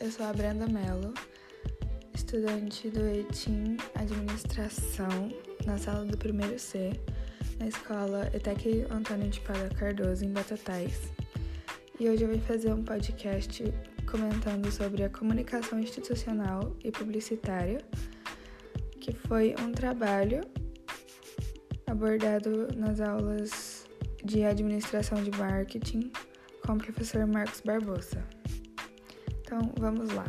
eu sou a Brenda Mello, estudante do ETIM Administração, na sala do primeiro C, na escola ETEC Antônio de Pada Cardoso, em Batatais. E hoje eu vim fazer um podcast comentando sobre a comunicação institucional e publicitária, que foi um trabalho abordado nas aulas de administração de marketing com o professor Marcos Barbosa. Então, vamos lá.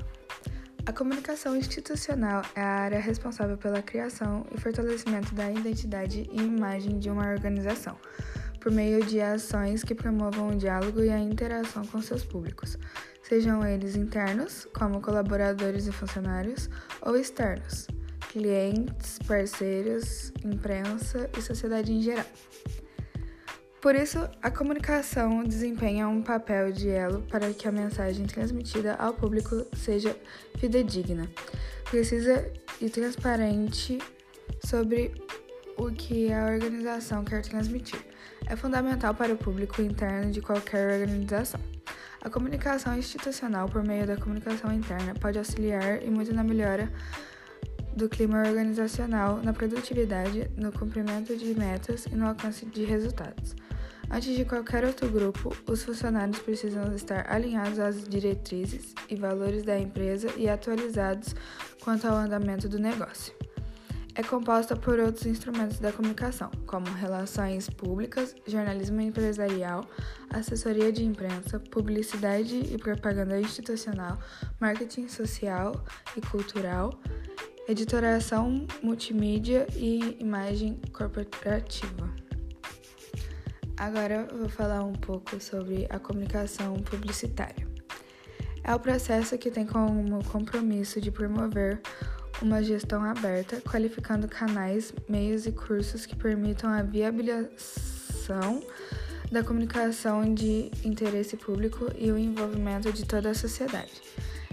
A comunicação institucional é a área responsável pela criação e fortalecimento da identidade e imagem de uma organização, por meio de ações que promovam o diálogo e a interação com seus públicos, sejam eles internos, como colaboradores e funcionários, ou externos, clientes, parceiros, imprensa e sociedade em geral. Por isso, a comunicação desempenha um papel de elo para que a mensagem transmitida ao público seja fidedigna, precisa e transparente sobre o que a organização quer transmitir. É fundamental para o público interno de qualquer organização. A comunicação institucional por meio da comunicação interna pode auxiliar e muito na melhora do clima organizacional, na produtividade, no cumprimento de metas e no alcance de resultados. Antes de qualquer outro grupo, os funcionários precisam estar alinhados às diretrizes e valores da empresa e atualizados quanto ao andamento do negócio. É composta por outros instrumentos da comunicação, como relações públicas, jornalismo empresarial, assessoria de imprensa, publicidade e propaganda institucional, marketing social e cultural, editoração multimídia e imagem corporativa. Agora vou falar um pouco sobre a comunicação publicitária. É o processo que tem como compromisso de promover uma gestão aberta, qualificando canais, meios e cursos que permitam a viabilização da comunicação de interesse público e o envolvimento de toda a sociedade.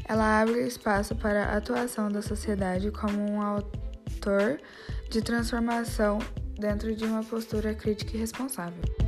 Ela abre espaço para a atuação da sociedade como um autor de transformação dentro de uma postura crítica e responsável.